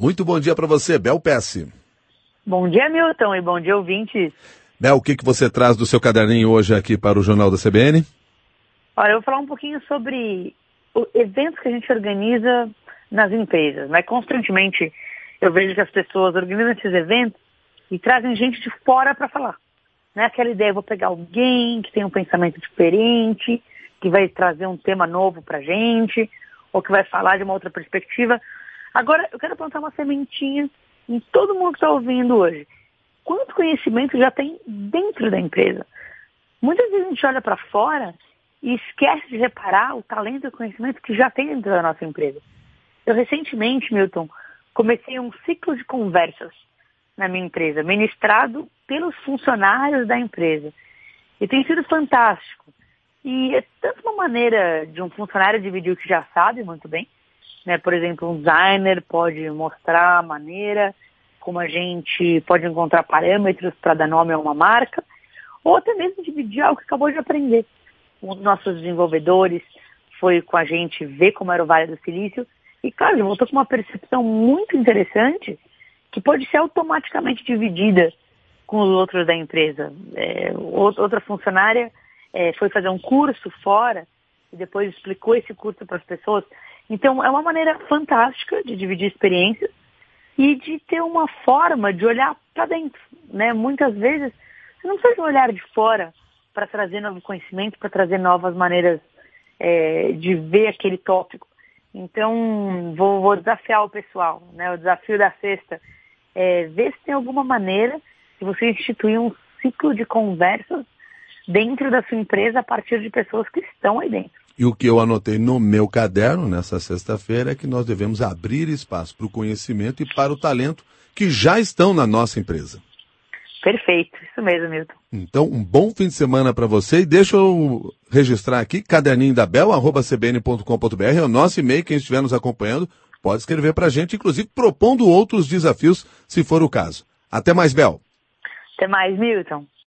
Muito bom dia para você, Bel Pesce. Bom dia, Milton, e bom dia, ouvintes. Bel, o que, que você traz do seu caderninho hoje aqui para o Jornal da CBN? Olha, eu vou falar um pouquinho sobre eventos que a gente organiza nas empresas. Né? Constantemente eu vejo que as pessoas organizam esses eventos e trazem gente de fora para falar. Né? Aquela ideia, eu vou pegar alguém que tem um pensamento diferente, que vai trazer um tema novo para gente, ou que vai falar de uma outra perspectiva. Agora, eu quero plantar uma sementinha em todo mundo que está ouvindo hoje. Quanto conhecimento já tem dentro da empresa? Muitas vezes a gente olha para fora e esquece de reparar o talento e o conhecimento que já tem dentro da nossa empresa. Eu recentemente, Milton, comecei um ciclo de conversas na minha empresa, ministrado pelos funcionários da empresa. E tem sido fantástico. E é tanto uma maneira de um funcionário dividir o que já sabe muito bem, né? Por exemplo, um designer pode mostrar a maneira como a gente pode encontrar parâmetros para dar nome a uma marca, ou até mesmo dividir algo que acabou de aprender. Dos nossos desenvolvedores foi com a gente ver como era o Vale do Silício e, claro, voltou com uma percepção muito interessante que pode ser automaticamente dividida com os outros da empresa. É, outra funcionária é, foi fazer um curso fora e depois explicou esse curso para as pessoas. Então, é uma maneira fantástica de dividir experiências e de ter uma forma de olhar para dentro. Né? Muitas vezes, você não precisa de um olhar de fora para trazer novo conhecimento, para trazer novas maneiras é, de ver aquele tópico. Então, vou, vou, desafiar o pessoal. Né? O desafio da sexta é ver se tem alguma maneira de você instituir um ciclo de conversas dentro da sua empresa a partir de pessoas que estão aí dentro. E o que eu anotei no meu caderno nessa sexta-feira é que nós devemos abrir espaço para o conhecimento e para o talento que já estão na nossa empresa. Perfeito, isso mesmo, Milton. Então, um bom fim de semana para você e deixa eu registrar aqui, caderninho da Bel, arroba cbn.com.br, é o nosso e-mail, quem estiver nos acompanhando pode escrever para a gente, inclusive propondo outros desafios, se for o caso. Até mais, Bel. Até mais, Milton.